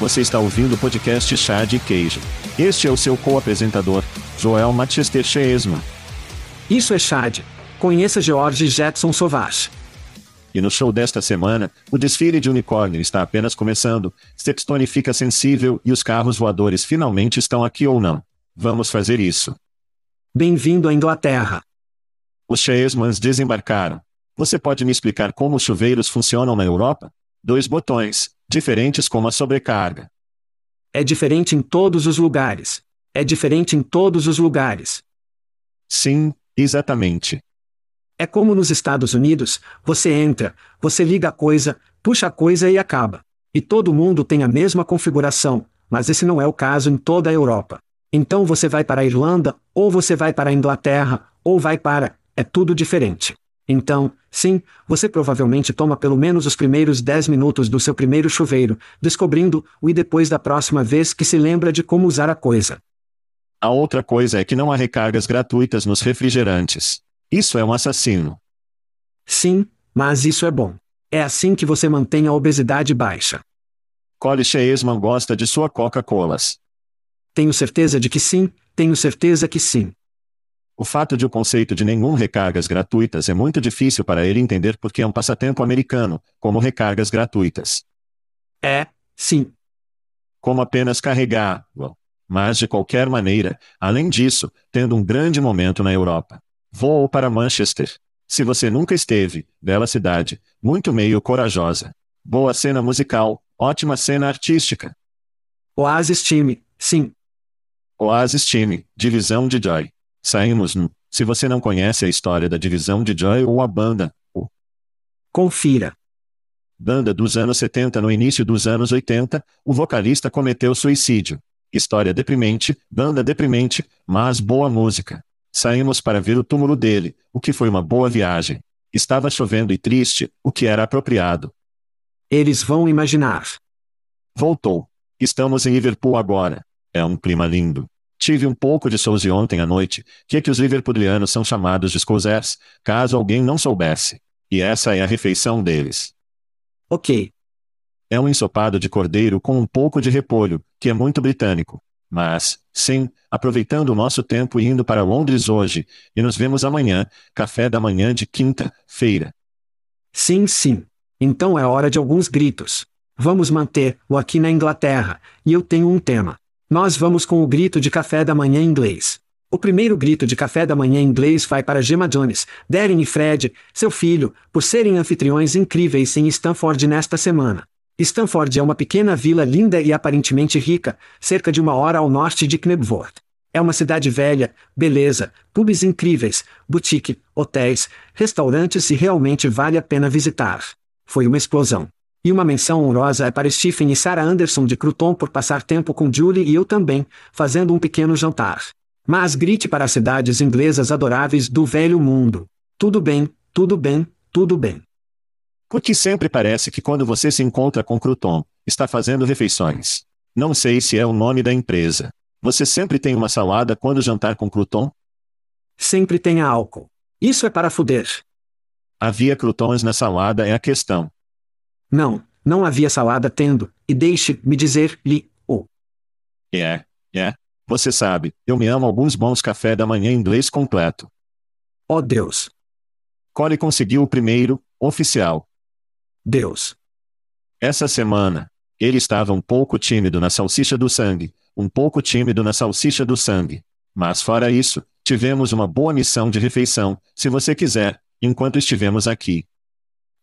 Você está ouvindo o podcast Chá de Queijo. Este é o seu co-apresentador, Joel Manchester Chesman. Isso é Chad. Conheça George Jetson Sauvage. E no show desta semana, o desfile de unicórnio está apenas começando, Stepstone fica sensível e os carros voadores finalmente estão aqui ou não. Vamos fazer isso. Bem-vindo à Inglaterra. Os Chesmans desembarcaram. Você pode me explicar como os chuveiros funcionam na Europa? Dois botões, diferentes como a sobrecarga. É diferente em todos os lugares. É diferente em todos os lugares. Sim, exatamente. É como nos Estados Unidos, você entra, você liga a coisa, puxa a coisa e acaba. E todo mundo tem a mesma configuração, mas esse não é o caso em toda a Europa. Então você vai para a Irlanda, ou você vai para a Inglaterra, ou vai para. É tudo diferente. Então, sim, você provavelmente toma pelo menos os primeiros 10 minutos do seu primeiro chuveiro, descobrindo-o e depois da próxima vez que se lembra de como usar a coisa. A outra coisa é que não há recargas gratuitas nos refrigerantes. Isso é um assassino. Sim, mas isso é bom. É assim que você mantém a obesidade baixa. Cole Cheesman gosta de sua Coca-Colas. Tenho certeza de que sim, tenho certeza que sim. O fato de o conceito de nenhum recargas gratuitas é muito difícil para ele entender porque é um passatempo americano, como recargas gratuitas. É, sim. Como apenas carregar, well, mas de qualquer maneira, além disso, tendo um grande momento na Europa. Vou para Manchester. Se você nunca esteve, bela cidade, muito meio corajosa. Boa cena musical, ótima cena artística. Oasis Time, sim. Oasis Time, divisão de Joy. Saímos no. Se você não conhece a história da divisão de Joy ou a banda, o. Confira. Banda dos anos 70 no início dos anos 80, o vocalista cometeu suicídio. História deprimente, banda deprimente, mas boa música. Saímos para ver o túmulo dele, o que foi uma boa viagem. Estava chovendo e triste, o que era apropriado. Eles vão imaginar. Voltou. Estamos em Liverpool agora. É um clima lindo. Tive um pouco de Souze ontem à noite, que é que os liverpoolianos são chamados de Scousers, caso alguém não soubesse. E essa é a refeição deles. Ok. É um ensopado de cordeiro com um pouco de repolho, que é muito britânico. Mas, sim, aproveitando o nosso tempo e indo para Londres hoje, e nos vemos amanhã, café da manhã de quinta-feira. Sim, sim. Então é hora de alguns gritos. Vamos manter-o aqui na Inglaterra, e eu tenho um tema. Nós vamos com o grito de café da manhã inglês. O primeiro grito de café da manhã inglês vai para Gemma Jones, Darren e Fred, seu filho, por serem anfitriões incríveis em Stanford nesta semana. Stanford é uma pequena vila linda e aparentemente rica, cerca de uma hora ao norte de Knebworth. É uma cidade velha, beleza, pubs incríveis, boutique, hotéis, restaurantes e realmente vale a pena visitar. Foi uma explosão. E uma menção honrosa é para Stephen e Sarah Anderson de Cruton por passar tempo com Julie e eu também, fazendo um pequeno jantar. Mas grite para as cidades inglesas adoráveis do velho mundo. Tudo bem, tudo bem, tudo bem. Porque sempre parece que quando você se encontra com Cruton, está fazendo refeições. Não sei se é o nome da empresa. Você sempre tem uma salada quando jantar com Cruton? Sempre tenha álcool. Isso é para fuder. Havia crutons na salada é a questão. Não, não havia salada tendo, e deixe-me dizer-lhe, o. É, é. Você sabe, eu me amo alguns bons café da manhã inglês completo. Oh Deus. Cole conseguiu o primeiro, oficial. Deus. Essa semana, ele estava um pouco tímido na salsicha do sangue, um pouco tímido na salsicha do sangue. Mas fora isso, tivemos uma boa missão de refeição, se você quiser, enquanto estivemos aqui.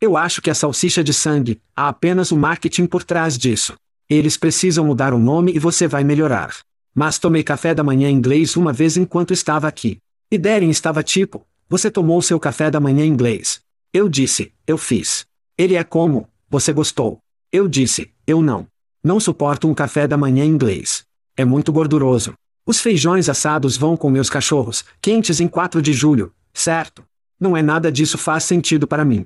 Eu acho que a salsicha de sangue, há apenas o marketing por trás disso. Eles precisam mudar o nome e você vai melhorar. Mas tomei café da manhã inglês uma vez enquanto estava aqui. E Darren estava tipo, você tomou seu café da manhã inglês. Eu disse, eu fiz. Ele é como, você gostou. Eu disse, eu não. Não suporto um café da manhã inglês. É muito gorduroso. Os feijões assados vão com meus cachorros, quentes em 4 de julho, certo? Não é nada disso faz sentido para mim.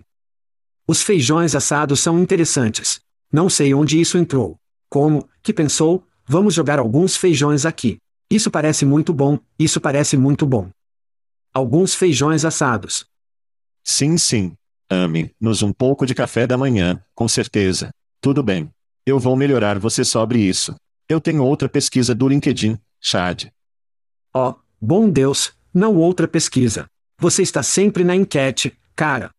Os feijões assados são interessantes. Não sei onde isso entrou. Como, que pensou, Vamos jogar alguns feijões aqui. Isso parece muito bom, isso parece muito bom. Alguns feijões assados. Sim, sim. Ame-nos um pouco de café da manhã, com certeza. Tudo bem. Eu vou melhorar você sobre isso. Eu tenho outra pesquisa do LinkedIn, Chad. Oh, bom Deus, não outra pesquisa. Você está sempre na enquete, cara.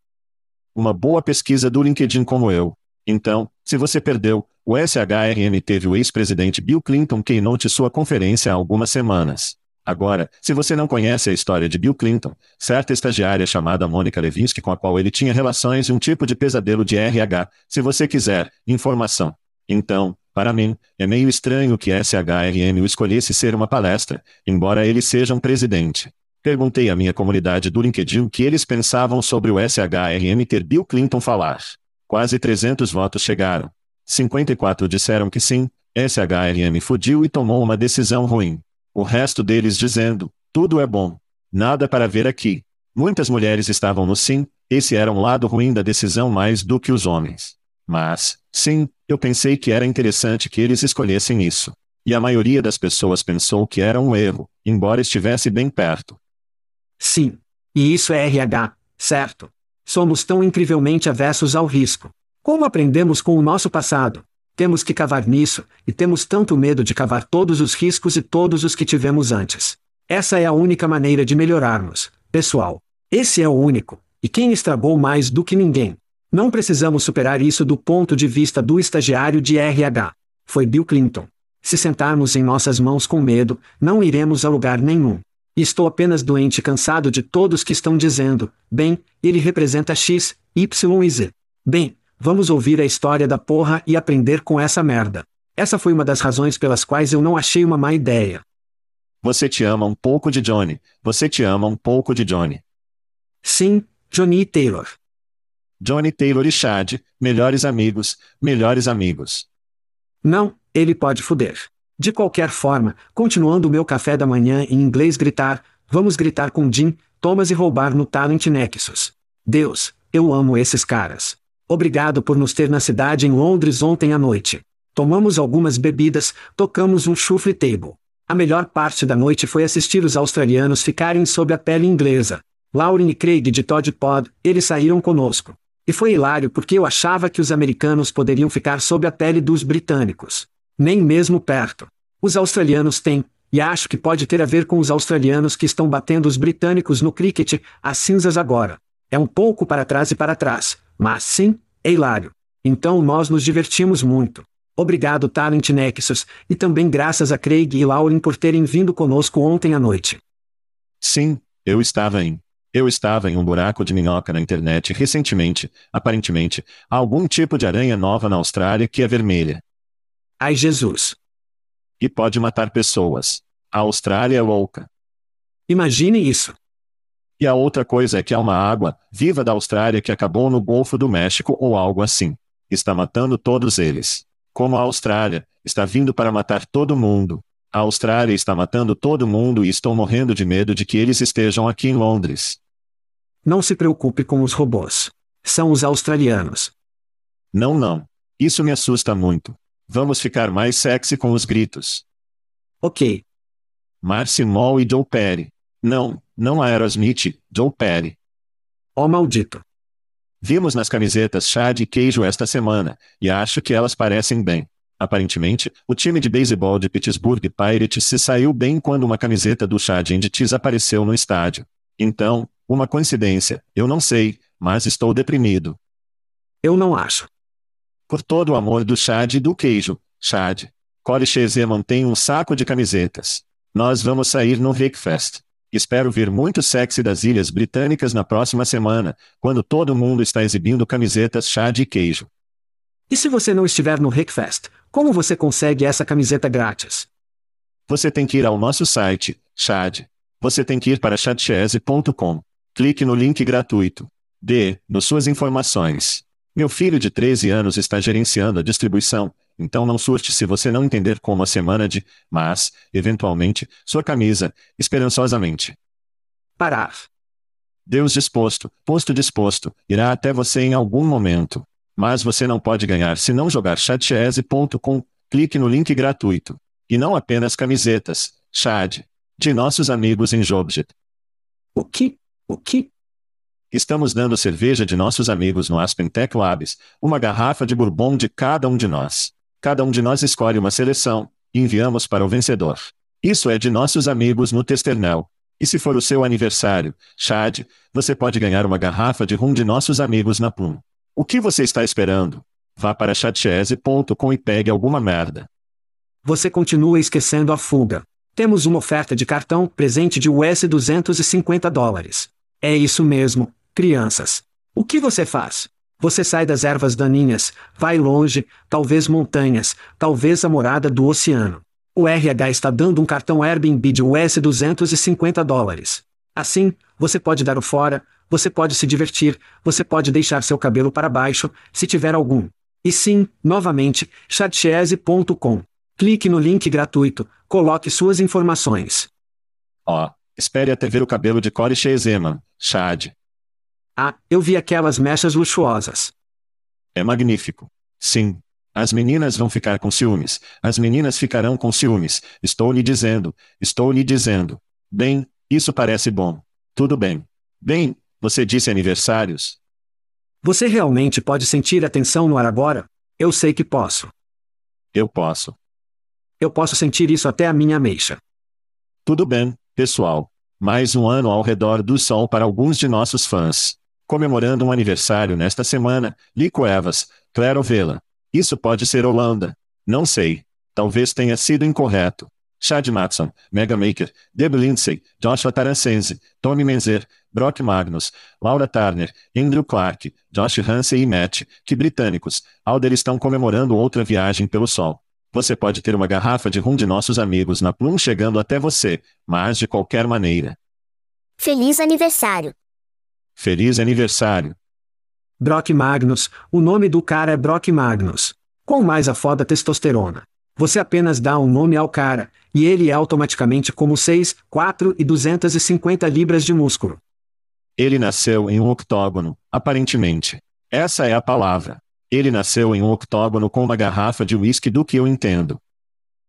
Uma boa pesquisa do LinkedIn como eu. Então, se você perdeu, o SHRN teve o ex-presidente Bill Clinton keynote sua conferência há algumas semanas. Agora, se você não conhece a história de Bill Clinton, certa estagiária chamada Mônica Levinsky com a qual ele tinha relações e um tipo de pesadelo de RH, se você quiser, informação. Então, para mim, é meio estranho que SHRN o escolhesse ser uma palestra, embora ele seja um presidente. Perguntei à minha comunidade do LinkedIn o que eles pensavam sobre o SHRN ter Bill Clinton falar. Quase 300 votos chegaram. 54 disseram que sim, SHRM fudiu e tomou uma decisão ruim. O resto deles dizendo, tudo é bom. Nada para ver aqui. Muitas mulheres estavam no sim, esse era um lado ruim da decisão mais do que os homens. Mas, sim, eu pensei que era interessante que eles escolhessem isso. E a maioria das pessoas pensou que era um erro, embora estivesse bem perto. Sim. E isso é RH, certo? Somos tão incrivelmente avessos ao risco. Como aprendemos com o nosso passado? Temos que cavar nisso, e temos tanto medo de cavar todos os riscos e todos os que tivemos antes. Essa é a única maneira de melhorarmos, pessoal. Esse é o único, e quem estragou mais do que ninguém. Não precisamos superar isso do ponto de vista do estagiário de RH. Foi Bill Clinton. Se sentarmos em nossas mãos com medo, não iremos a lugar nenhum. Estou apenas doente e cansado de todos que estão dizendo, bem, ele representa X, Y e Z. Bem, Vamos ouvir a história da porra e aprender com essa merda. Essa foi uma das razões pelas quais eu não achei uma má ideia. Você te ama um pouco de Johnny. Você te ama um pouco de Johnny. Sim, Johnny Taylor. Johnny Taylor e Chad, melhores amigos, melhores amigos. Não, ele pode fuder. De qualquer forma, continuando o meu café da manhã em inglês gritar, vamos gritar com Jim, Thomas e roubar no Talent Nexus. Deus, eu amo esses caras. Obrigado por nos ter na cidade em Londres ontem à noite. Tomamos algumas bebidas, tocamos um chufre table. A melhor parte da noite foi assistir os australianos ficarem sob a pele inglesa. Lauren e Craig de Todd Pod, eles saíram conosco. E foi hilário porque eu achava que os americanos poderiam ficar sob a pele dos britânicos. Nem mesmo perto. Os australianos têm, e acho que pode ter a ver com os australianos que estão batendo os britânicos no cricket, as cinzas agora. É um pouco para trás e para trás, mas sim, é hilário. Então nós nos divertimos muito. Obrigado Talent Nexus, e também graças a Craig e Lauren por terem vindo conosco ontem à noite. Sim, eu estava em. Eu estava em um buraco de minhoca na internet recentemente, aparentemente, há algum tipo de aranha nova na Austrália que é vermelha. Ai Jesus. E pode matar pessoas. A Austrália é louca. Imagine isso. E a outra coisa é que há uma água viva da Austrália que acabou no Golfo do México ou algo assim. Está matando todos eles. Como a Austrália está vindo para matar todo mundo. A Austrália está matando todo mundo e estou morrendo de medo de que eles estejam aqui em Londres. Não se preocupe com os robôs. São os australianos. Não, não. Isso me assusta muito. Vamos ficar mais sexy com os gritos. Ok. Marcy Moll e Joe Perry. Não, não Aerosmith, Joe Perry. Ó maldito. Vimos nas camisetas chá de queijo esta semana, e acho que elas parecem bem. Aparentemente, o time de beisebol de Pittsburgh Pirates se saiu bem quando uma camiseta do chá de Cheese apareceu no estádio. Então, uma coincidência, eu não sei, mas estou deprimido. Eu não acho. Por todo o amor do Chad e do queijo, Chad. Corey Cheze mantém um saco de camisetas. Nós vamos sair no Rickfest. Espero ver muito sexy das Ilhas Britânicas na próxima semana, quando todo mundo está exibindo camisetas chá de queijo. E se você não estiver no Rickfest, como você consegue essa camiseta grátis? Você tem que ir ao nosso site, Chad. Você tem que ir para chadchese.com. Clique no link gratuito. D. Nos suas informações. Meu filho de 13 anos está gerenciando a distribuição, então não surte se você não entender como a semana de, mas, eventualmente, sua camisa, esperançosamente. Parar. Deus disposto, posto disposto, irá até você em algum momento. Mas você não pode ganhar se não jogar chatchese.com. Clique no link gratuito. E não apenas camisetas, Chad. De nossos amigos em Jobjet. O que? O que? Estamos dando cerveja de nossos amigos no Aspen Tech Labs, uma garrafa de bourbon de cada um de nós. Cada um de nós escolhe uma seleção, e enviamos para o vencedor. Isso é de nossos amigos no Testernel. E se for o seu aniversário, Chad, você pode ganhar uma garrafa de rum de nossos amigos na Plum. O que você está esperando? Vá para chatchese.com e pegue alguma merda. Você continua esquecendo a fuga. Temos uma oferta de cartão presente de US 250 dólares. É isso mesmo, crianças. O que você faz? Você sai das ervas daninhas, vai longe, talvez montanhas, talvez a morada do oceano. O RH está dando um cartão Airbnb de US 250 dólares. Assim, você pode dar o fora, você pode se divertir, você pode deixar seu cabelo para baixo, se tiver algum. E sim, novamente, chatchese.com. Clique no link gratuito, coloque suas informações. Ó, oh, espere até ver o cabelo de Corey Shezeman, Chad. Ah, eu vi aquelas mechas luxuosas. É magnífico. Sim. As meninas vão ficar com ciúmes. As meninas ficarão com ciúmes. Estou lhe dizendo. Estou lhe dizendo. Bem, isso parece bom. Tudo bem. Bem, você disse aniversários? Você realmente pode sentir a tensão no ar agora? Eu sei que posso. Eu posso. Eu posso sentir isso até a minha ameixa. Tudo bem, pessoal. Mais um ano ao redor do sol para alguns de nossos fãs comemorando um aniversário nesta semana, Lico Evas, Claire Ovela. Isso pode ser Holanda. Não sei. Talvez tenha sido incorreto. Chad Matson, Mega Maker, Deb Lindsay, Joshua Taransense, Tommy Menzer, Brock Magnus, Laura Turner, Andrew Clark, Josh Hansen e Matt, que britânicos, Alder estão comemorando outra viagem pelo sol. Você pode ter uma garrafa de rum de nossos amigos na Plum chegando até você, mas de qualquer maneira. Feliz aniversário! Feliz aniversário. Brock Magnus, o nome do cara é Brock Magnus. Com mais a foda testosterona. Você apenas dá um nome ao cara, e ele é automaticamente como 6, 4 e 250 libras de músculo. Ele nasceu em um octógono, aparentemente. Essa é a palavra. Ele nasceu em um octógono com uma garrafa de uísque do que eu entendo.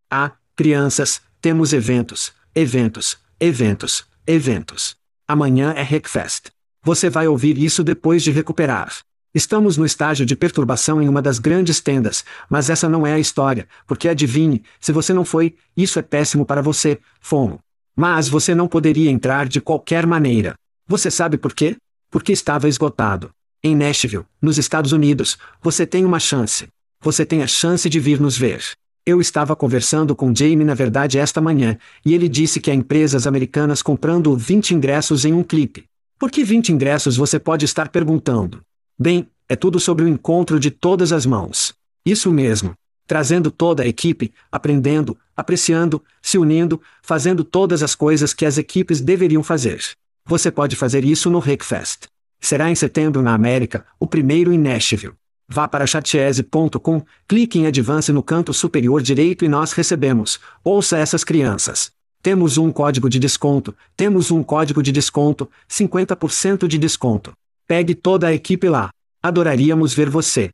Ah, crianças, temos eventos, eventos, eventos, eventos. Amanhã é Hackfest. Você vai ouvir isso depois de recuperar. Estamos no estágio de perturbação em uma das grandes tendas, mas essa não é a história, porque adivinhe, se você não foi, isso é péssimo para você, fomo. Mas você não poderia entrar de qualquer maneira. Você sabe por quê? Porque estava esgotado. Em Nashville, nos Estados Unidos, você tem uma chance. Você tem a chance de vir nos ver. Eu estava conversando com Jamie na verdade esta manhã, e ele disse que há empresas americanas comprando 20 ingressos em um clipe. Por que 20 ingressos você pode estar perguntando? Bem, é tudo sobre o encontro de todas as mãos. Isso mesmo. Trazendo toda a equipe, aprendendo, apreciando, se unindo, fazendo todas as coisas que as equipes deveriam fazer. Você pode fazer isso no Rickfest. Será em setembro na América, o primeiro em Nashville. Vá para chatese.com, clique em Advance no canto superior direito e nós recebemos. Ouça essas crianças. Temos um código de desconto, temos um código de desconto, 50% de desconto. Pegue toda a equipe lá. Adoraríamos ver você.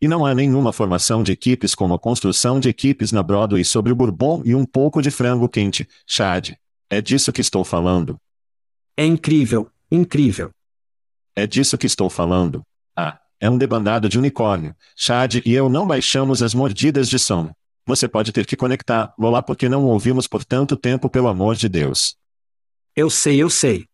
E não há nenhuma formação de equipes como a construção de equipes na Broadway sobre o bourbon e um pouco de frango quente, Chad. É disso que estou falando. É incrível, incrível. É disso que estou falando. Ah, é um debandado de unicórnio. Chad e eu não baixamos as mordidas de som. Você pode ter que conectar, vou lá porque não ouvimos por tanto tempo pelo amor de Deus. Eu sei, eu sei.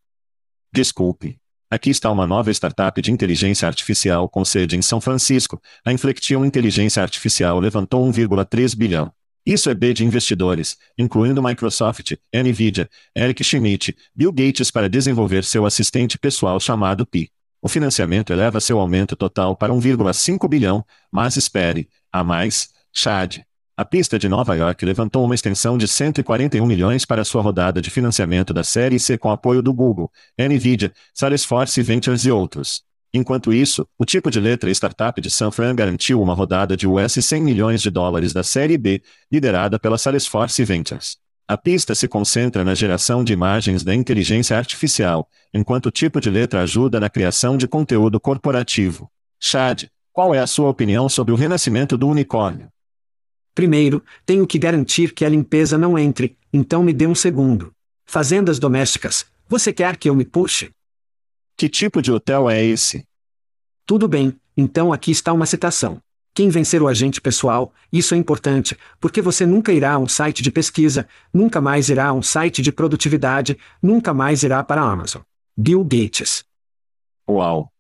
Desculpe. Aqui está uma nova startup de inteligência artificial com sede em São Francisco. A Inflection Inteligência Artificial levantou 1,3 bilhão. Isso é B de investidores, incluindo Microsoft, Nvidia, Eric Schmidt, Bill Gates para desenvolver seu assistente pessoal chamado Pi. O financiamento eleva seu aumento total para 1,5 bilhão, mas espere, há mais, Chad. A pista de Nova York levantou uma extensão de 141 milhões para sua rodada de financiamento da série C com apoio do Google, Nvidia, Salesforce Ventures e outros. Enquanto isso, o tipo de letra startup de San Fran garantiu uma rodada de US 100 milhões de dólares da série B, liderada pela Salesforce Ventures. A pista se concentra na geração de imagens da inteligência artificial, enquanto o tipo de letra ajuda na criação de conteúdo corporativo. Chad, qual é a sua opinião sobre o renascimento do unicórnio? Primeiro, tenho que garantir que a limpeza não entre, então me dê um segundo. Fazendas domésticas, você quer que eu me puxe? Que tipo de hotel é esse? Tudo bem, então aqui está uma citação. Quem vencer o agente pessoal, isso é importante, porque você nunca irá a um site de pesquisa, nunca mais irá a um site de produtividade, nunca mais irá para a Amazon. Bill Gates. Uau!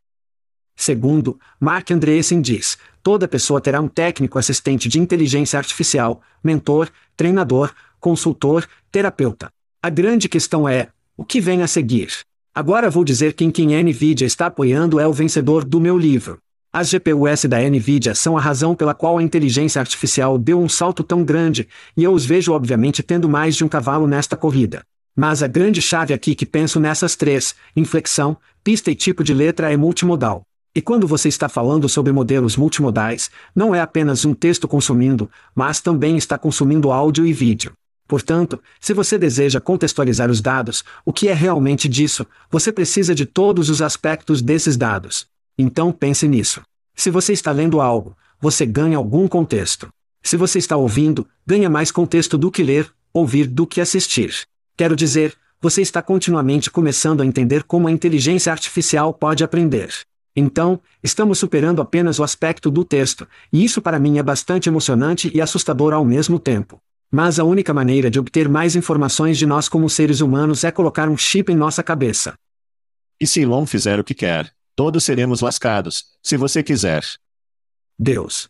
Segundo, Mark Andreessen diz: toda pessoa terá um técnico assistente de inteligência artificial, mentor, treinador, consultor, terapeuta. A grande questão é: o que vem a seguir? Agora vou dizer quem quem a Nvidia está apoiando é o vencedor do meu livro. As GPUs da Nvidia são a razão pela qual a inteligência artificial deu um salto tão grande, e eu os vejo obviamente tendo mais de um cavalo nesta corrida. Mas a grande chave aqui que penso nessas três, inflexão, pista e tipo de letra é multimodal. E quando você está falando sobre modelos multimodais, não é apenas um texto consumindo, mas também está consumindo áudio e vídeo. Portanto, se você deseja contextualizar os dados, o que é realmente disso, você precisa de todos os aspectos desses dados. Então pense nisso. Se você está lendo algo, você ganha algum contexto. Se você está ouvindo, ganha mais contexto do que ler, ouvir do que assistir. Quero dizer, você está continuamente começando a entender como a inteligência artificial pode aprender. Então, estamos superando apenas o aspecto do texto, e isso para mim é bastante emocionante e assustador ao mesmo tempo. Mas a única maneira de obter mais informações de nós como seres humanos é colocar um chip em nossa cabeça. E se Elon fizer o que quer, Todos seremos lascados, se você quiser. Deus.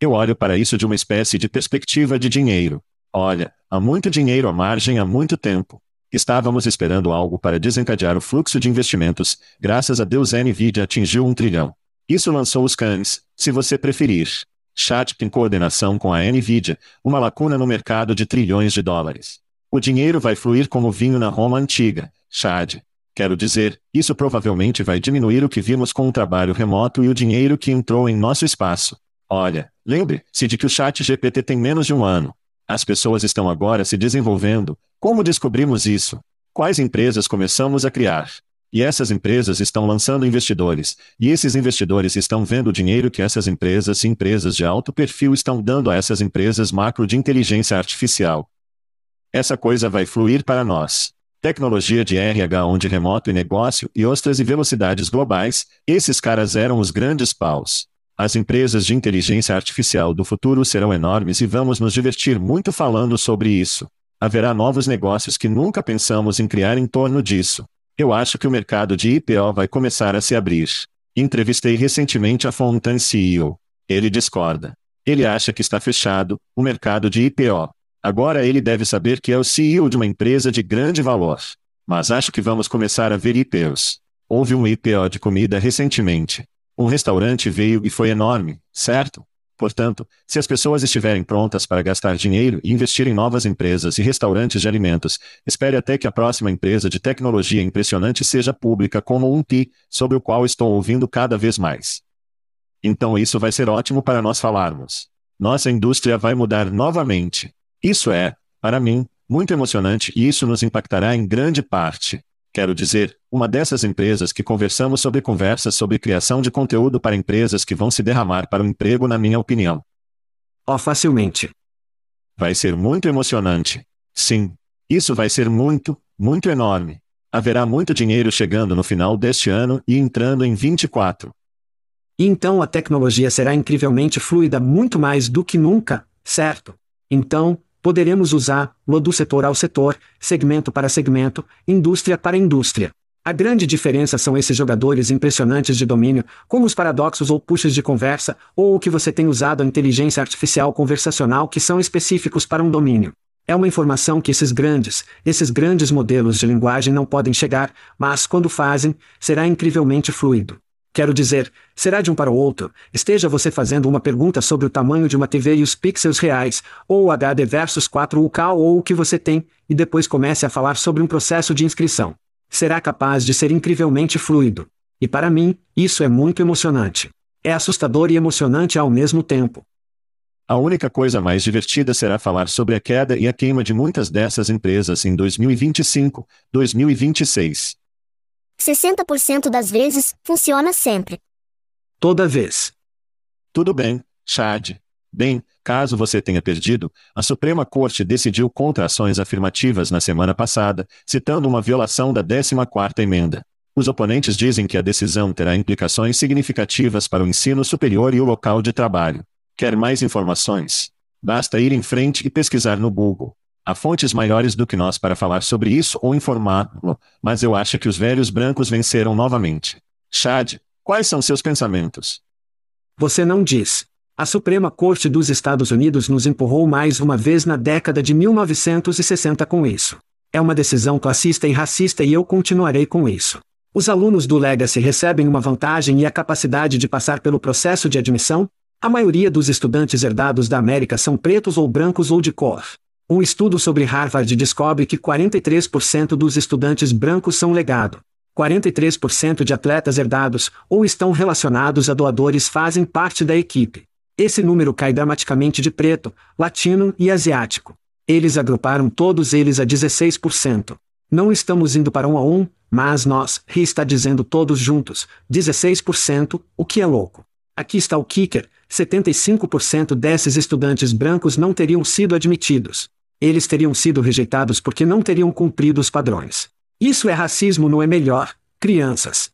Eu olho para isso de uma espécie de perspectiva de dinheiro. Olha, há muito dinheiro à margem há muito tempo. Estávamos esperando algo para desencadear o fluxo de investimentos, graças a Deus a Nvidia atingiu um trilhão. Isso lançou os cães, se você preferir. Chat em coordenação com a Nvidia, uma lacuna no mercado de trilhões de dólares. O dinheiro vai fluir como vinho na Roma antiga, Chad. Quero dizer, isso provavelmente vai diminuir o que vimos com o trabalho remoto e o dinheiro que entrou em nosso espaço. Olha, lembre-se de que o chat GPT tem menos de um ano. As pessoas estão agora se desenvolvendo. Como descobrimos isso? Quais empresas começamos a criar? E essas empresas estão lançando investidores, e esses investidores estão vendo o dinheiro que essas empresas e empresas de alto perfil estão dando a essas empresas macro de inteligência artificial. Essa coisa vai fluir para nós tecnologia de RH onde remoto e negócio e ostras e velocidades globais, esses caras eram os grandes paus. As empresas de inteligência artificial do futuro serão enormes e vamos nos divertir muito falando sobre isso. Haverá novos negócios que nunca pensamos em criar em torno disso. Eu acho que o mercado de IPO vai começar a se abrir. Entrevistei recentemente a Fontaine CEO. Ele discorda. Ele acha que está fechado, o mercado de IPO. Agora ele deve saber que é o CEO de uma empresa de grande valor. Mas acho que vamos começar a ver IPOs. Houve um IPO de comida recentemente. Um restaurante veio e foi enorme, certo? Portanto, se as pessoas estiverem prontas para gastar dinheiro e investir em novas empresas e restaurantes de alimentos, espere até que a próxima empresa de tecnologia impressionante seja pública como um T, sobre o qual estou ouvindo cada vez mais. Então isso vai ser ótimo para nós falarmos. Nossa indústria vai mudar novamente. Isso é, para mim, muito emocionante e isso nos impactará em grande parte. Quero dizer, uma dessas empresas que conversamos sobre conversas sobre criação de conteúdo para empresas que vão se derramar para o emprego, na minha opinião. Oh, facilmente. Vai ser muito emocionante. Sim. Isso vai ser muito, muito enorme. Haverá muito dinheiro chegando no final deste ano e entrando em 24. E então a tecnologia será incrivelmente fluida muito mais do que nunca, certo? Então, Poderemos usá-lo do setor ao setor, segmento para segmento, indústria para indústria. A grande diferença são esses jogadores impressionantes de domínio, como os paradoxos ou pushes de conversa, ou o que você tem usado a inteligência artificial conversacional que são específicos para um domínio. É uma informação que esses grandes, esses grandes modelos de linguagem não podem chegar, mas quando fazem, será incrivelmente fluido. Quero dizer, será de um para o outro, esteja você fazendo uma pergunta sobre o tamanho de uma TV e os pixels reais, ou HD versus 4UK ou o que você tem, e depois comece a falar sobre um processo de inscrição. Será capaz de ser incrivelmente fluido. E para mim, isso é muito emocionante. É assustador e emocionante ao mesmo tempo. A única coisa mais divertida será falar sobre a queda e a queima de muitas dessas empresas em 2025, 2026. 60% das vezes, funciona sempre. Toda vez. Tudo bem, Chad. Bem, caso você tenha perdido, a Suprema Corte decidiu contra ações afirmativas na semana passada, citando uma violação da 14ª emenda. Os oponentes dizem que a decisão terá implicações significativas para o ensino superior e o local de trabalho. Quer mais informações? Basta ir em frente e pesquisar no Google. Há fontes maiores do que nós para falar sobre isso ou informá-lo, mas eu acho que os velhos brancos venceram novamente. Chad, quais são seus pensamentos? Você não diz. A Suprema Corte dos Estados Unidos nos empurrou mais uma vez na década de 1960 com isso. É uma decisão classista e racista e eu continuarei com isso. Os alunos do Legacy recebem uma vantagem e a capacidade de passar pelo processo de admissão? A maioria dos estudantes herdados da América são pretos ou brancos ou de cor. Um estudo sobre Harvard descobre que 43% dos estudantes brancos são legado. 43% de atletas herdados ou estão relacionados a doadores fazem parte da equipe. Esse número cai dramaticamente de preto, latino e asiático. Eles agruparam todos eles a 16%. Não estamos indo para um a um, mas nós, Ri está dizendo todos juntos, 16%, o que é louco. Aqui está o kicker: 75% desses estudantes brancos não teriam sido admitidos. Eles teriam sido rejeitados porque não teriam cumprido os padrões. Isso é racismo, não é melhor, crianças.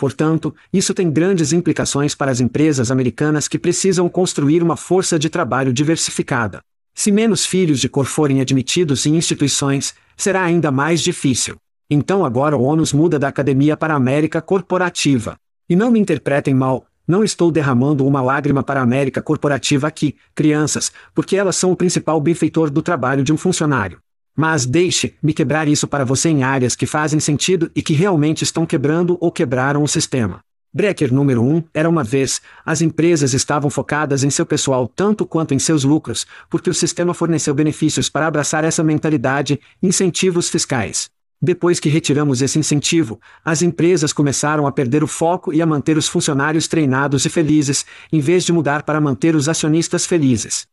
Portanto, isso tem grandes implicações para as empresas americanas que precisam construir uma força de trabalho diversificada. Se menos filhos de cor forem admitidos em instituições, será ainda mais difícil. Então agora o ônus muda da academia para a América corporativa. E não me interpretem mal, não estou derramando uma lágrima para a América corporativa aqui, crianças, porque elas são o principal benfeitor do trabalho de um funcionário. Mas deixe-me quebrar isso para você em áreas que fazem sentido e que realmente estão quebrando ou quebraram o sistema. Brecker número 1 um, era uma vez, as empresas estavam focadas em seu pessoal tanto quanto em seus lucros, porque o sistema forneceu benefícios para abraçar essa mentalidade, incentivos fiscais. Depois que retiramos esse incentivo, as empresas começaram a perder o foco e a manter os funcionários treinados e felizes, em vez de mudar para manter os acionistas felizes.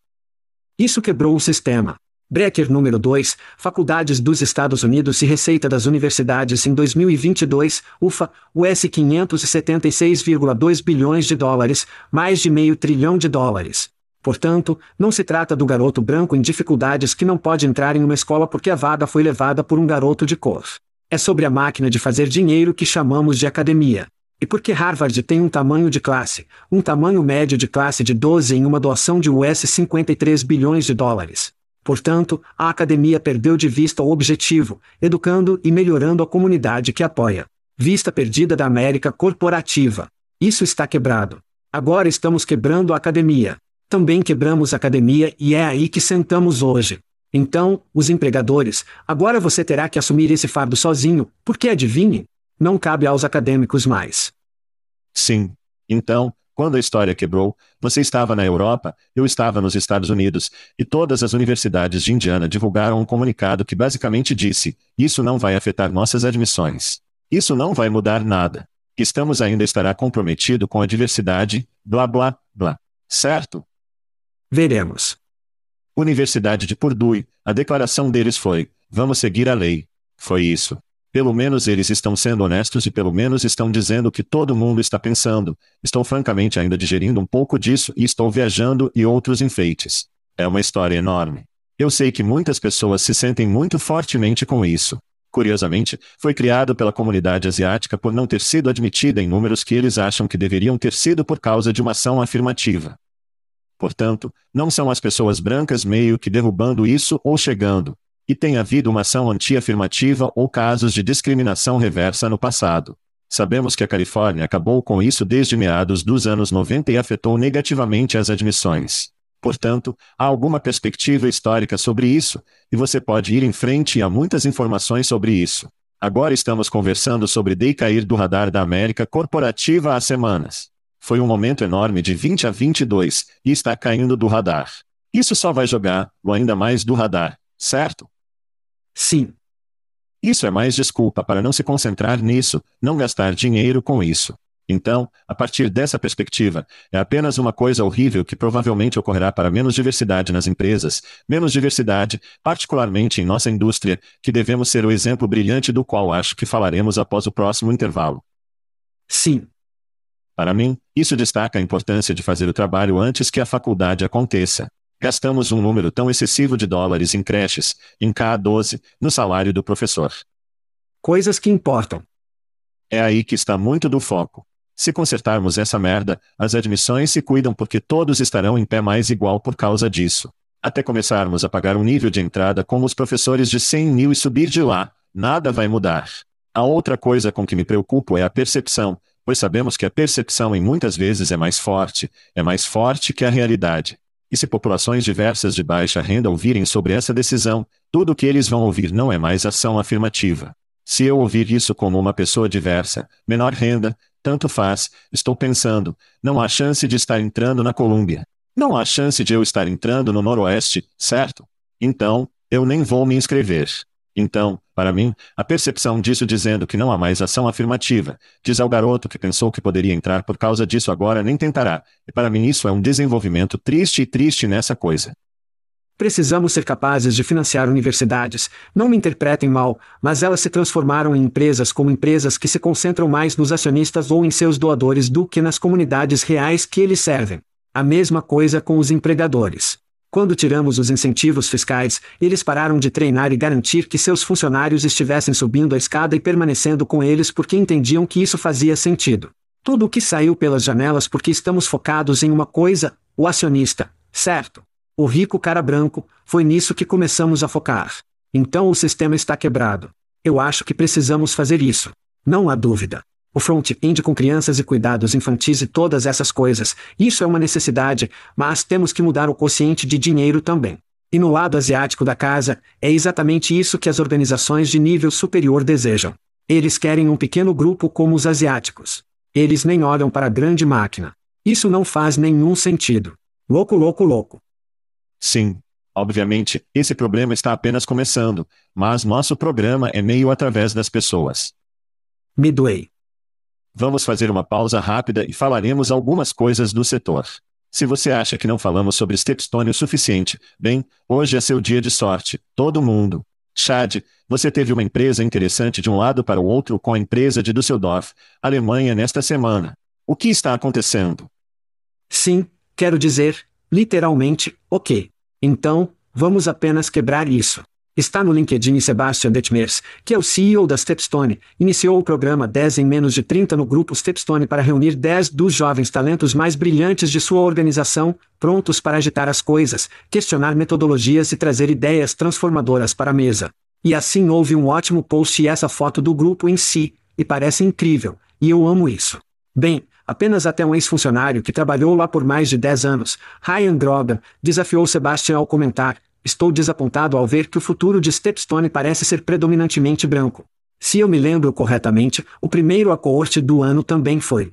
Isso quebrou o sistema. Brecker número 2, Faculdades dos Estados Unidos e Receita das Universidades em 2022, UFA, US 576,2 bilhões de dólares, mais de meio trilhão de dólares. Portanto, não se trata do garoto branco em dificuldades que não pode entrar em uma escola porque a vaga foi levada por um garoto de cor. É sobre a máquina de fazer dinheiro que chamamos de academia. E porque Harvard tem um tamanho de classe, um tamanho médio de classe de 12 em uma doação de US 53 bilhões de dólares. Portanto, a academia perdeu de vista o objetivo, educando e melhorando a comunidade que apoia. Vista perdida da América corporativa. Isso está quebrado. Agora estamos quebrando a academia. Também quebramos a academia e é aí que sentamos hoje. Então, os empregadores, agora você terá que assumir esse fardo sozinho, porque adivinhe? Não cabe aos acadêmicos mais. Sim. Então, quando a história quebrou, você estava na Europa, eu estava nos Estados Unidos, e todas as universidades de Indiana divulgaram um comunicado que basicamente disse: Isso não vai afetar nossas admissões. Isso não vai mudar nada. Estamos ainda estará comprometido com a diversidade, blá blá blá. Certo? Veremos. Universidade de Purdue, a declaração deles foi: Vamos seguir a lei. Foi isso. Pelo menos eles estão sendo honestos e pelo menos estão dizendo o que todo mundo está pensando. Estou francamente ainda digerindo um pouco disso e estou viajando e outros enfeites. É uma história enorme. Eu sei que muitas pessoas se sentem muito fortemente com isso. Curiosamente, foi criado pela comunidade asiática por não ter sido admitida em números que eles acham que deveriam ter sido por causa de uma ação afirmativa. Portanto, não são as pessoas brancas meio que derrubando isso ou chegando, e tem havido uma ação anti-afirmativa ou casos de discriminação reversa no passado. Sabemos que a Califórnia acabou com isso desde meados dos anos 90 e afetou negativamente as admissões. Portanto, há alguma perspectiva histórica sobre isso, e você pode ir em frente e há muitas informações sobre isso. Agora estamos conversando sobre decair do radar da América corporativa há semanas. Foi um momento enorme de 20 a 22, e está caindo do radar. Isso só vai jogar, ou ainda mais do radar, certo? Sim. Isso é mais desculpa para não se concentrar nisso, não gastar dinheiro com isso. Então, a partir dessa perspectiva, é apenas uma coisa horrível que provavelmente ocorrerá para menos diversidade nas empresas, menos diversidade, particularmente em nossa indústria, que devemos ser o exemplo brilhante do qual acho que falaremos após o próximo intervalo. Sim. Para mim, isso destaca a importância de fazer o trabalho antes que a faculdade aconteça. Gastamos um número tão excessivo de dólares em creches, em K12, no salário do professor. Coisas que importam. É aí que está muito do foco. Se consertarmos essa merda, as admissões se cuidam porque todos estarão em pé mais igual por causa disso. Até começarmos a pagar um nível de entrada como os professores de 100 mil e subir de lá, nada vai mudar. A outra coisa com que me preocupo é a percepção, pois sabemos que a percepção em muitas vezes é mais forte, é mais forte que a realidade. E se populações diversas de baixa renda ouvirem sobre essa decisão, tudo o que eles vão ouvir não é mais ação afirmativa. Se eu ouvir isso como uma pessoa diversa, menor renda, tanto faz, estou pensando, não há chance de estar entrando na Colômbia. Não há chance de eu estar entrando no Noroeste, certo? Então, eu nem vou me inscrever. Então, para mim, a percepção disso dizendo que não há mais ação afirmativa, diz ao garoto que pensou que poderia entrar por causa disso agora nem tentará, e para mim isso é um desenvolvimento triste e triste nessa coisa. Precisamos ser capazes de financiar universidades, não me interpretem mal, mas elas se transformaram em empresas como empresas que se concentram mais nos acionistas ou em seus doadores do que nas comunidades reais que eles servem. A mesma coisa com os empregadores. Quando tiramos os incentivos fiscais, eles pararam de treinar e garantir que seus funcionários estivessem subindo a escada e permanecendo com eles porque entendiam que isso fazia sentido. Tudo o que saiu pelas janelas porque estamos focados em uma coisa, o acionista, certo? O rico cara branco, foi nisso que começamos a focar. Então o sistema está quebrado. Eu acho que precisamos fazer isso. Não há dúvida o front-end com crianças e cuidados infantis e todas essas coisas, isso é uma necessidade, mas temos que mudar o quociente de dinheiro também. E no lado asiático da casa, é exatamente isso que as organizações de nível superior desejam. Eles querem um pequeno grupo como os asiáticos. Eles nem olham para a grande máquina. Isso não faz nenhum sentido. Louco, louco, louco. Sim. Obviamente, esse problema está apenas começando, mas nosso programa é meio através das pessoas. Midway. Vamos fazer uma pausa rápida e falaremos algumas coisas do setor. Se você acha que não falamos sobre Stepstone o suficiente, bem, hoje é seu dia de sorte, todo mundo. Chad, você teve uma empresa interessante de um lado para o outro com a empresa de Düsseldorf, Alemanha nesta semana. O que está acontecendo? Sim, quero dizer, literalmente, ok. Então, vamos apenas quebrar isso. Está no LinkedIn Sebastian Detmers, que é o CEO da Stepstone, iniciou o programa 10 em menos de 30 no grupo Stepstone para reunir 10 dos jovens talentos mais brilhantes de sua organização, prontos para agitar as coisas, questionar metodologias e trazer ideias transformadoras para a mesa. E assim houve um ótimo post e essa foto do grupo em si, e parece incrível, e eu amo isso. Bem, apenas até um ex-funcionário que trabalhou lá por mais de 10 anos, Ryan Grober, desafiou Sebastian ao comentar: Estou desapontado ao ver que o futuro de Stepstone parece ser predominantemente branco. Se eu me lembro corretamente, o primeiro a coorte do ano também foi.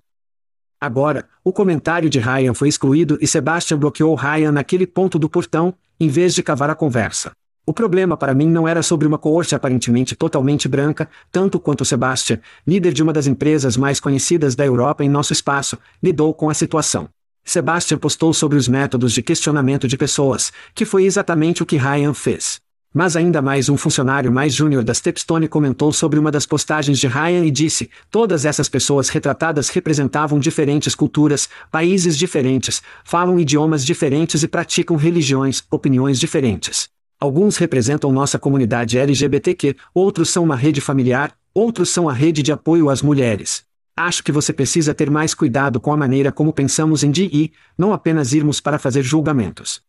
Agora, o comentário de Ryan foi excluído e Sebastian bloqueou Ryan naquele ponto do portão, em vez de cavar a conversa. O problema para mim não era sobre uma coorte aparentemente totalmente branca, tanto quanto Sebastian, líder de uma das empresas mais conhecidas da Europa em nosso espaço, lidou com a situação. Sebastian postou sobre os métodos de questionamento de pessoas, que foi exatamente o que Ryan fez. Mas ainda mais um funcionário mais júnior da Stepstone comentou sobre uma das postagens de Ryan e disse: todas essas pessoas retratadas representavam diferentes culturas, países diferentes, falam idiomas diferentes e praticam religiões, opiniões diferentes. Alguns representam nossa comunidade LGBTQ, outros são uma rede familiar, outros são a rede de apoio às mulheres. Acho que você precisa ter mais cuidado com a maneira como pensamos em DI, não apenas irmos para fazer julgamentos.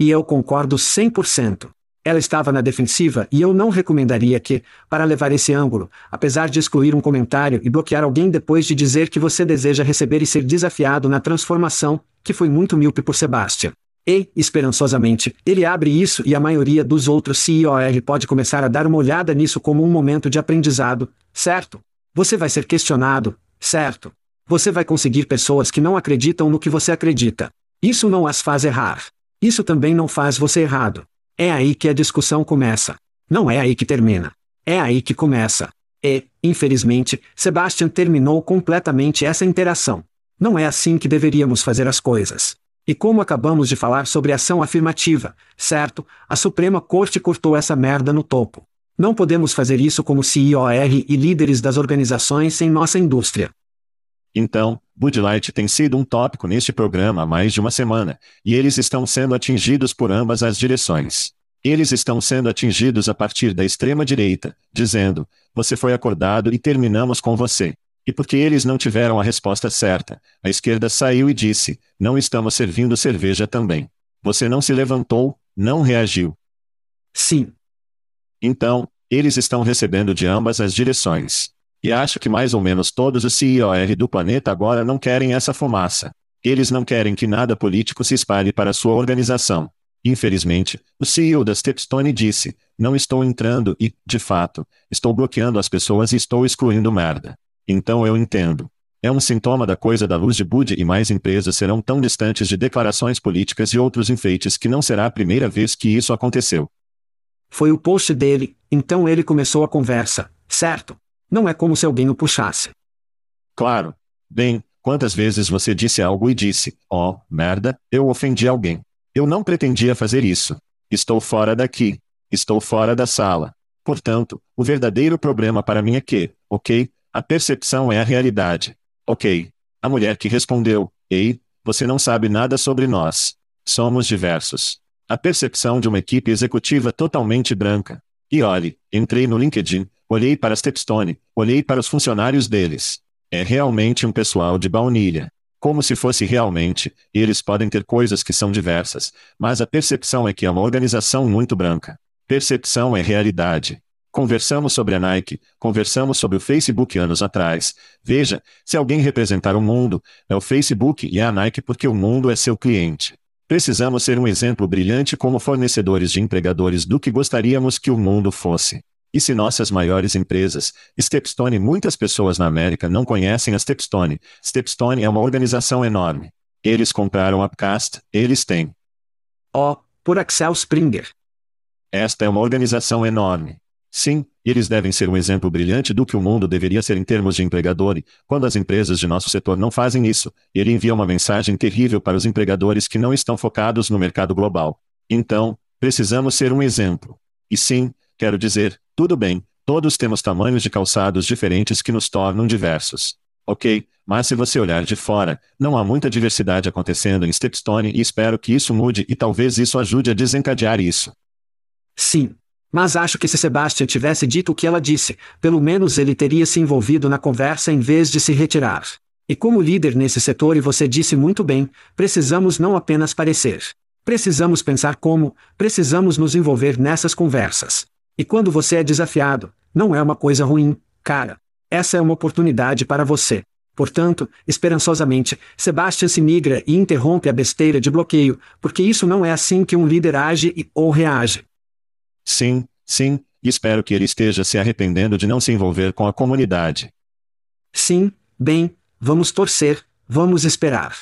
E eu concordo 100%. Ela estava na defensiva e eu não recomendaria que, para levar esse ângulo, apesar de excluir um comentário e bloquear alguém depois de dizer que você deseja receber e ser desafiado na transformação, que foi muito míope por Sebastian. E, esperançosamente, ele abre isso e a maioria dos outros CIOR pode começar a dar uma olhada nisso como um momento de aprendizado, certo? Você vai ser questionado, certo? Você vai conseguir pessoas que não acreditam no que você acredita. Isso não as faz errar. Isso também não faz você errado. É aí que a discussão começa. Não é aí que termina. É aí que começa. E, infelizmente, Sebastian terminou completamente essa interação. Não é assim que deveríamos fazer as coisas. E como acabamos de falar sobre ação afirmativa, certo? A Suprema Corte cortou essa merda no topo. Não podemos fazer isso como CIOR e líderes das organizações em nossa indústria. Então, Bud Light tem sido um tópico neste programa há mais de uma semana, e eles estão sendo atingidos por ambas as direções. Eles estão sendo atingidos a partir da extrema-direita, dizendo: Você foi acordado e terminamos com você. E porque eles não tiveram a resposta certa, a esquerda saiu e disse: Não estamos servindo cerveja também. Você não se levantou, não reagiu. Sim. Então, eles estão recebendo de ambas as direções. E acho que mais ou menos todos os CIOR do planeta agora não querem essa fumaça. Eles não querem que nada político se espalhe para sua organização. Infelizmente, o CEO da Stepstone disse: Não estou entrando e, de fato, estou bloqueando as pessoas e estou excluindo merda. Então eu entendo. É um sintoma da coisa da luz de Bud e mais empresas serão tão distantes de declarações políticas e outros enfeites que não será a primeira vez que isso aconteceu. Foi o post dele, então ele começou a conversa, certo? Não é como se alguém o puxasse. Claro. Bem, quantas vezes você disse algo e disse: Oh, merda, eu ofendi alguém. Eu não pretendia fazer isso. Estou fora daqui. Estou fora da sala. Portanto, o verdadeiro problema para mim é que, ok, a percepção é a realidade. Ok. A mulher que respondeu: Ei, você não sabe nada sobre nós. Somos diversos. A percepção de uma equipe executiva totalmente branca. E olhe, entrei no LinkedIn, Olhei para Stepstone, olhei para os funcionários deles. É realmente um pessoal de baunilha. Como se fosse realmente, eles podem ter coisas que são diversas, mas a percepção é que é uma organização muito branca. Percepção é realidade. Conversamos sobre a Nike, conversamos sobre o Facebook anos atrás. Veja, se alguém representar o mundo, é o Facebook e é a Nike porque o mundo é seu cliente. Precisamos ser um exemplo brilhante como fornecedores de empregadores do que gostaríamos que o mundo fosse. E se nossas maiores empresas, Stepstone, muitas pessoas na América não conhecem a Stepstone. Stepstone é uma organização enorme. Eles compraram a Upcast, eles têm. Oh, por Axel Springer. Esta é uma organização enorme. Sim, eles devem ser um exemplo brilhante do que o mundo deveria ser em termos de empregador e, quando as empresas de nosso setor não fazem isso, ele envia uma mensagem terrível para os empregadores que não estão focados no mercado global. Então, precisamos ser um exemplo. E sim, quero dizer, tudo bem, todos temos tamanhos de calçados diferentes que nos tornam diversos. Ok, mas se você olhar de fora, não há muita diversidade acontecendo em Stepstone e espero que isso mude e talvez isso ajude a desencadear isso. Sim. Mas acho que se Sebastian tivesse dito o que ela disse, pelo menos ele teria se envolvido na conversa em vez de se retirar. E como líder nesse setor, e você disse muito bem, precisamos não apenas parecer. Precisamos pensar como, precisamos nos envolver nessas conversas. E quando você é desafiado, não é uma coisa ruim, cara. Essa é uma oportunidade para você. Portanto, esperançosamente, Sebastian se migra e interrompe a besteira de bloqueio, porque isso não é assim que um líder age e, ou reage. Sim, sim, espero que ele esteja se arrependendo de não se envolver com a comunidade. Sim, bem, vamos torcer, vamos esperar.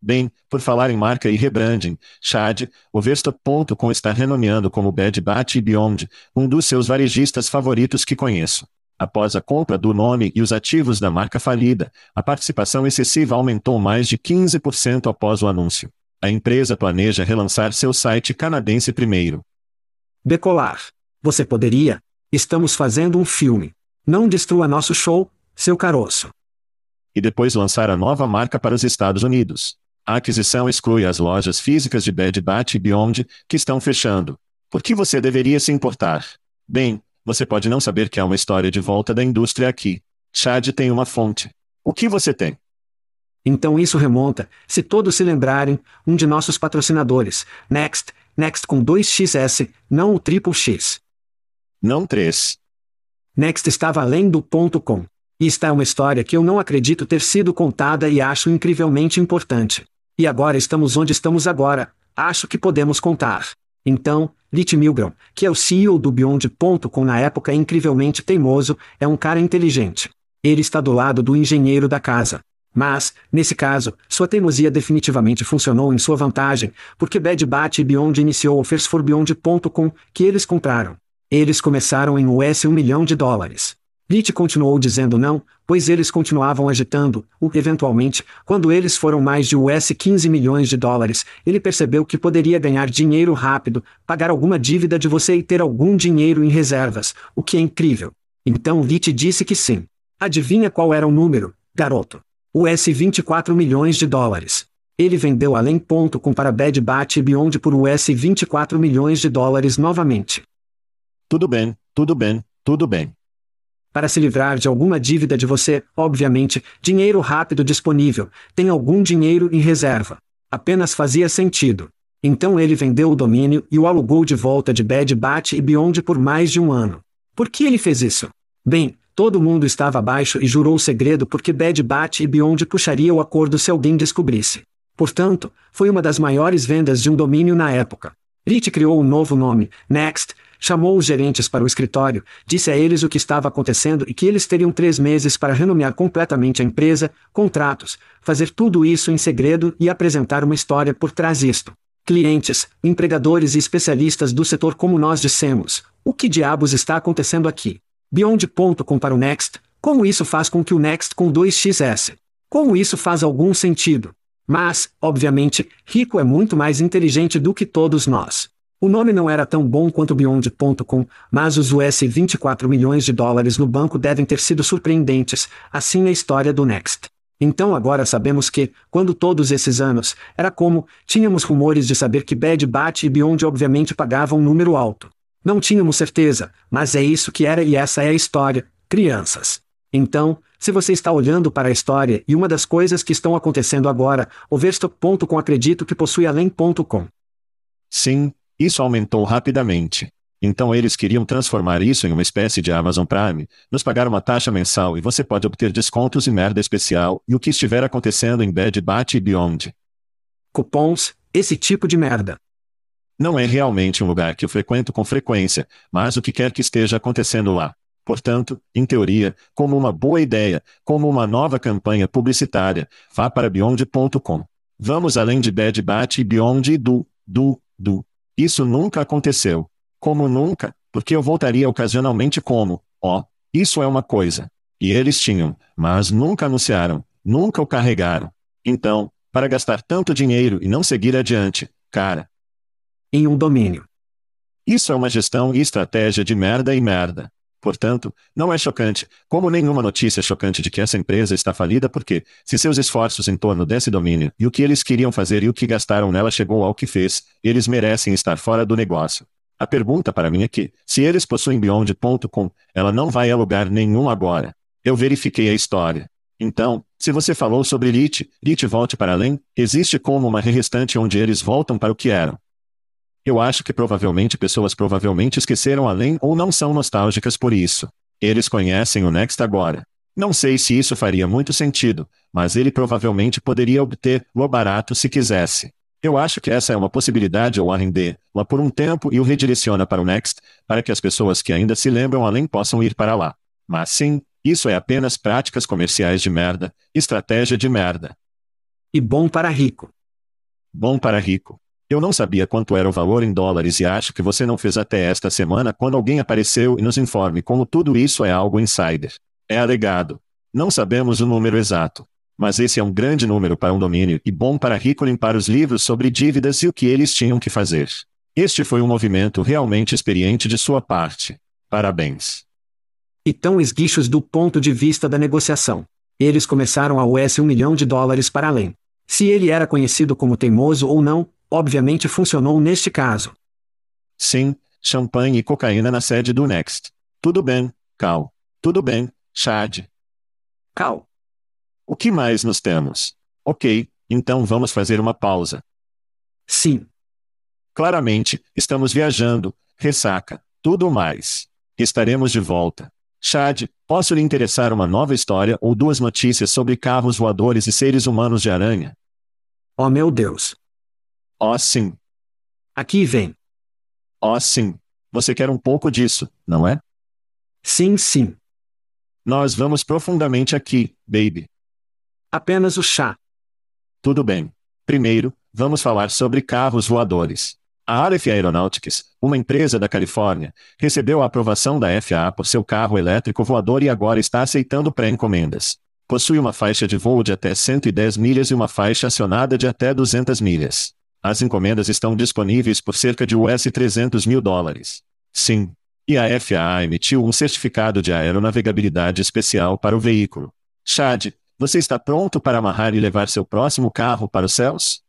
Bem, por falar em marca e rebranding, Chad, o Versta.com está renomeando como Bad Bat Beyond, um dos seus varejistas favoritos que conheço. Após a compra do nome e os ativos da marca falida, a participação excessiva aumentou mais de 15% após o anúncio. A empresa planeja relançar seu site canadense primeiro. Decolar. Você poderia? Estamos fazendo um filme. Não destrua nosso show, seu caroço. E depois lançar a nova marca para os Estados Unidos. A aquisição exclui as lojas físicas de Bed Bath e Beyond, que estão fechando. Por que você deveria se importar? Bem, você pode não saber que há uma história de volta da indústria aqui. Chad tem uma fonte. O que você tem? Então isso remonta, se todos se lembrarem, um de nossos patrocinadores, Next, Next com 2XS, não o Triple X. Não 3. Next estava além do ponto com. E está é uma história que eu não acredito ter sido contada e acho incrivelmente importante. E agora estamos onde estamos agora, acho que podemos contar. Então, Lit Milgram, que é o CEO do Beyond.com na época incrivelmente teimoso, é um cara inteligente. Ele está do lado do engenheiro da casa. Mas, nesse caso, sua teimosia definitivamente funcionou em sua vantagem, porque Bad Bat e Beyond iniciou o FirstForBeyond.com, que eles compraram. Eles começaram em US 1 milhão de dólares. Lit continuou dizendo não, pois eles continuavam agitando-o. Eventualmente, quando eles foram mais de US 15 milhões de dólares, ele percebeu que poderia ganhar dinheiro rápido, pagar alguma dívida de você e ter algum dinheiro em reservas, o que é incrível. Então Lit disse que sim. Adivinha qual era o número, garoto? US 24 milhões de dólares. Ele vendeu além.com para Bad Bat e Beyond por US 24 milhões de dólares novamente. Tudo bem, tudo bem, tudo bem. Para se livrar de alguma dívida de você, obviamente, dinheiro rápido disponível, tem algum dinheiro em reserva. Apenas fazia sentido. Então ele vendeu o domínio e o alugou de volta de Bad Bat e Beyond por mais de um ano. Por que ele fez isso? Bem, todo mundo estava abaixo e jurou o segredo porque Bad Bat e Beyond puxaria o acordo se alguém descobrisse. Portanto, foi uma das maiores vendas de um domínio na época. Rich criou um novo nome, Next, chamou os gerentes para o escritório, disse a eles o que estava acontecendo e que eles teriam três meses para renomear completamente a empresa, contratos, fazer tudo isso em segredo e apresentar uma história por trás disto. Clientes, empregadores e especialistas do setor como nós dissemos, o que diabos está acontecendo aqui? Beyond.com para o Next, como isso faz com que o Next com 2xs? Como isso faz algum sentido? Mas, obviamente, Rico é muito mais inteligente do que todos nós. O nome não era tão bom quanto Beyond.com, mas os US 24 milhões de dólares no banco devem ter sido surpreendentes, assim a história do Next. Então agora sabemos que, quando todos esses anos, era como, tínhamos rumores de saber que Bad Bat e Beyond obviamente pagavam um número alto. Não tínhamos certeza, mas é isso que era e essa é a história, crianças. Então, se você está olhando para a história e uma das coisas que estão acontecendo agora, Overstock.com acredito que possui além.com. Sim, isso aumentou rapidamente. Então eles queriam transformar isso em uma espécie de Amazon Prime, nos pagar uma taxa mensal e você pode obter descontos e merda especial e o que estiver acontecendo em Bad Bat e Beyond. Cupons, esse tipo de merda. Não é realmente um lugar que eu frequento com frequência, mas o que quer que esteja acontecendo lá. Portanto, em teoria, como uma boa ideia, como uma nova campanha publicitária, vá para beyond.com. Vamos além de Bad Bat e Beyond e do, do, do. Isso nunca aconteceu. Como nunca, porque eu voltaria ocasionalmente como, ó, isso é uma coisa. E eles tinham, mas nunca anunciaram, nunca o carregaram. Então, para gastar tanto dinheiro e não seguir adiante, cara. Em um domínio. Isso é uma gestão e estratégia de merda e merda. Portanto, não é chocante, como nenhuma notícia chocante de que essa empresa está falida porque, se seus esforços em torno desse domínio e o que eles queriam fazer e o que gastaram nela chegou ao que fez, eles merecem estar fora do negócio. A pergunta para mim é que, se eles possuem Beyond.com, ela não vai a lugar nenhum agora. Eu verifiquei a história. Então, se você falou sobre Lit, Lit volte para além, existe como uma restante onde eles voltam para o que eram. Eu acho que provavelmente pessoas provavelmente esqueceram além ou não são nostálgicas por isso. Eles conhecem o Next agora. Não sei se isso faria muito sentido, mas ele provavelmente poderia obter o barato se quisesse. Eu acho que essa é uma possibilidade ou arrender lá por um tempo e o redireciona para o Next, para que as pessoas que ainda se lembram além possam ir para lá. Mas sim, isso é apenas práticas comerciais de merda, estratégia de merda. E bom para rico. Bom para rico. Eu não sabia quanto era o valor em dólares e acho que você não fez até esta semana quando alguém apareceu e nos informe como tudo isso é algo insider. É alegado. Não sabemos o número exato. Mas esse é um grande número para um domínio e bom para rico limpar os livros sobre dívidas e o que eles tinham que fazer. Este foi um movimento realmente experiente de sua parte. Parabéns. E tão esguichos do ponto de vista da negociação. Eles começaram a US um milhão de dólares para além. Se ele era conhecido como teimoso ou não, obviamente funcionou neste caso. Sim, champanhe e cocaína na sede do Next. Tudo bem, Cal. Tudo bem, Chad. Cal. O que mais nos temos? Ok, então vamos fazer uma pausa. Sim. Claramente, estamos viajando, ressaca, tudo mais. Estaremos de volta. Chad, posso lhe interessar uma nova história ou duas notícias sobre carros voadores e seres humanos de aranha? Oh meu Deus. Oh sim. Aqui vem. Oh sim. Você quer um pouco disso, não é? Sim, sim. Nós vamos profundamente aqui, baby. Apenas o chá. Tudo bem. Primeiro, vamos falar sobre carros voadores. A Aleph Aeronautics, uma empresa da Califórnia, recebeu a aprovação da FAA por seu carro elétrico voador e agora está aceitando pré-encomendas. Possui uma faixa de voo de até 110 milhas e uma faixa acionada de até 200 milhas. As encomendas estão disponíveis por cerca de US 300 mil dólares. Sim. E a FAA emitiu um certificado de aeronavegabilidade especial para o veículo. Chad, você está pronto para amarrar e levar seu próximo carro para os céus?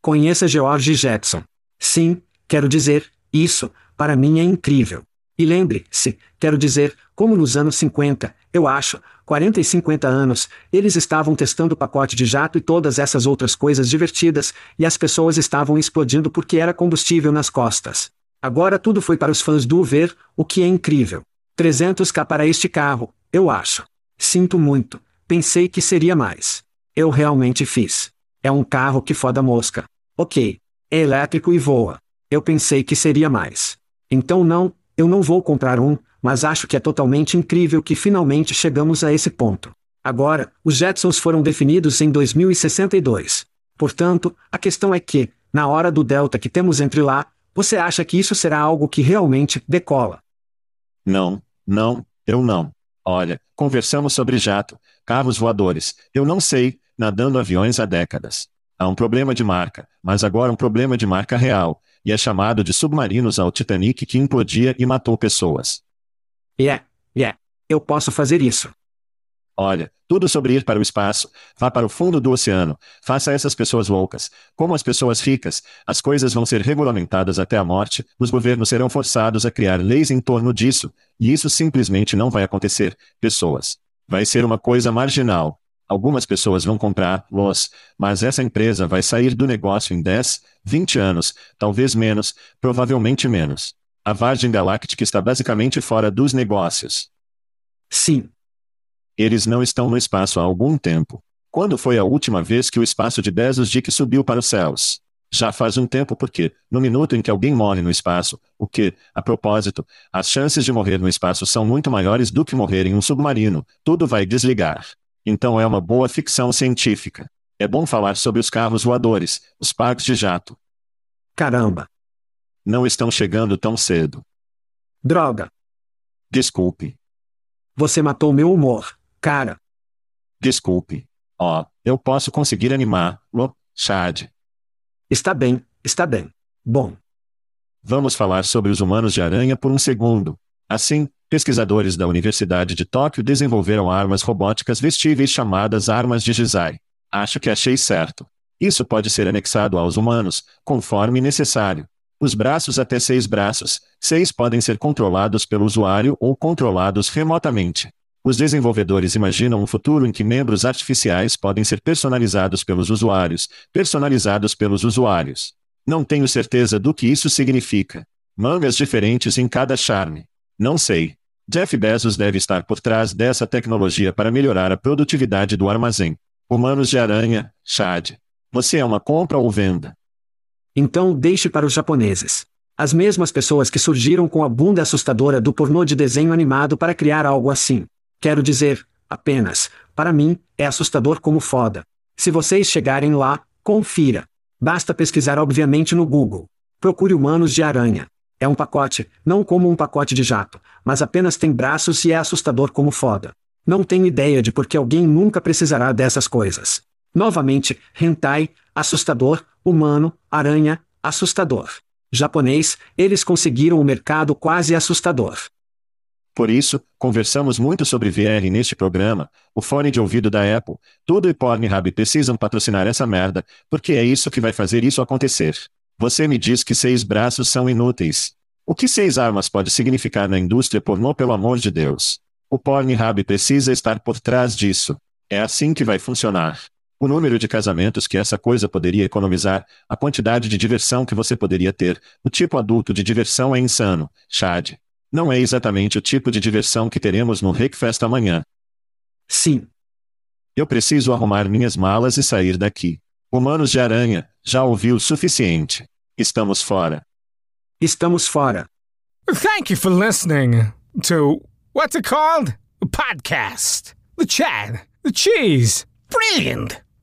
Conheça George Jetson. Sim, quero dizer, isso, para mim é incrível. E lembre-se, quero dizer, como nos anos 50, eu acho, 40 e 50 anos, eles estavam testando o pacote de jato e todas essas outras coisas divertidas, e as pessoas estavam explodindo porque era combustível nas costas. Agora tudo foi para os fãs do ver, o que é incrível. 300k para este carro, eu acho. Sinto muito, Pensei que seria mais. Eu realmente fiz. É um carro que foda mosca. Ok. É elétrico e voa. Eu pensei que seria mais. Então não, eu não vou comprar um, mas acho que é totalmente incrível que finalmente chegamos a esse ponto. Agora, os Jetsons foram definidos em 2062. Portanto, a questão é que, na hora do delta que temos entre lá, você acha que isso será algo que realmente decola? Não, não, eu não. Olha, conversamos sobre jato, carros voadores, eu não sei, nadando aviões há décadas. Há um problema de marca, mas agora um problema de marca real, e é chamado de submarinos ao Titanic que implodia e matou pessoas. É, yeah, é, yeah, eu posso fazer isso. Olha, tudo sobre ir para o espaço, vá para o fundo do oceano, faça essas pessoas loucas, como as pessoas ricas, as coisas vão ser regulamentadas até a morte, os governos serão forçados a criar leis em torno disso, e isso simplesmente não vai acontecer, pessoas. Vai ser uma coisa marginal. Algumas pessoas vão comprar los, mas essa empresa vai sair do negócio em 10, 20 anos, talvez menos, provavelmente menos. A Virgin Galactic está basicamente fora dos negócios. Sim, eles não estão no espaço há algum tempo. Quando foi a última vez que o espaço de Bezos Dick subiu para os céus? Já faz um tempo porque, no minuto em que alguém morre no espaço, o que, a propósito, as chances de morrer no espaço são muito maiores do que morrer em um submarino, tudo vai desligar. Então é uma boa ficção científica. É bom falar sobre os carros voadores, os parques de jato. Caramba! Não estão chegando tão cedo. Droga! Desculpe. Você matou meu humor. Cara. Desculpe. Ó, oh, eu posso conseguir animar, lo, Chad. Está bem, está bem. Bom. Vamos falar sobre os humanos de aranha por um segundo. Assim, pesquisadores da Universidade de Tóquio desenvolveram armas robóticas vestíveis chamadas armas de Jizai. Acho que achei certo. Isso pode ser anexado aos humanos, conforme necessário. Os braços até seis braços, seis podem ser controlados pelo usuário ou controlados remotamente. Os desenvolvedores imaginam um futuro em que membros artificiais podem ser personalizados pelos usuários, personalizados pelos usuários. Não tenho certeza do que isso significa. Mangas diferentes em cada charme. Não sei. Jeff Bezos deve estar por trás dessa tecnologia para melhorar a produtividade do armazém. Humanos de aranha, Chad. Você é uma compra ou venda? Então deixe para os japoneses. As mesmas pessoas que surgiram com a bunda assustadora do pornô de desenho animado para criar algo assim. Quero dizer, apenas, para mim, é assustador como foda. Se vocês chegarem lá, confira. Basta pesquisar obviamente no Google. Procure humanos de aranha. É um pacote, não como um pacote de jato, mas apenas tem braços e é assustador como foda. Não tenho ideia de por que alguém nunca precisará dessas coisas. Novamente, hentai, assustador, humano, aranha, assustador. Japonês, eles conseguiram o mercado quase assustador. Por isso, conversamos muito sobre VR neste programa, o fone de ouvido da Apple, tudo e Pornhub precisam patrocinar essa merda, porque é isso que vai fazer isso acontecer. Você me diz que seis braços são inúteis. O que seis armas pode significar na indústria pornô pelo amor de Deus? O Pornhub precisa estar por trás disso. É assim que vai funcionar. O número de casamentos que essa coisa poderia economizar, a quantidade de diversão que você poderia ter, o tipo adulto de diversão é insano, Chad. Não é exatamente o tipo de diversão que teremos no Rickfest amanhã. Sim. Eu preciso arrumar minhas malas e sair daqui. Humanos de aranha, já ouviu o suficiente. Estamos fora. Estamos fora. Thank you for listening to what's it called? A podcast. The Chad. The Cheese. Brilliant.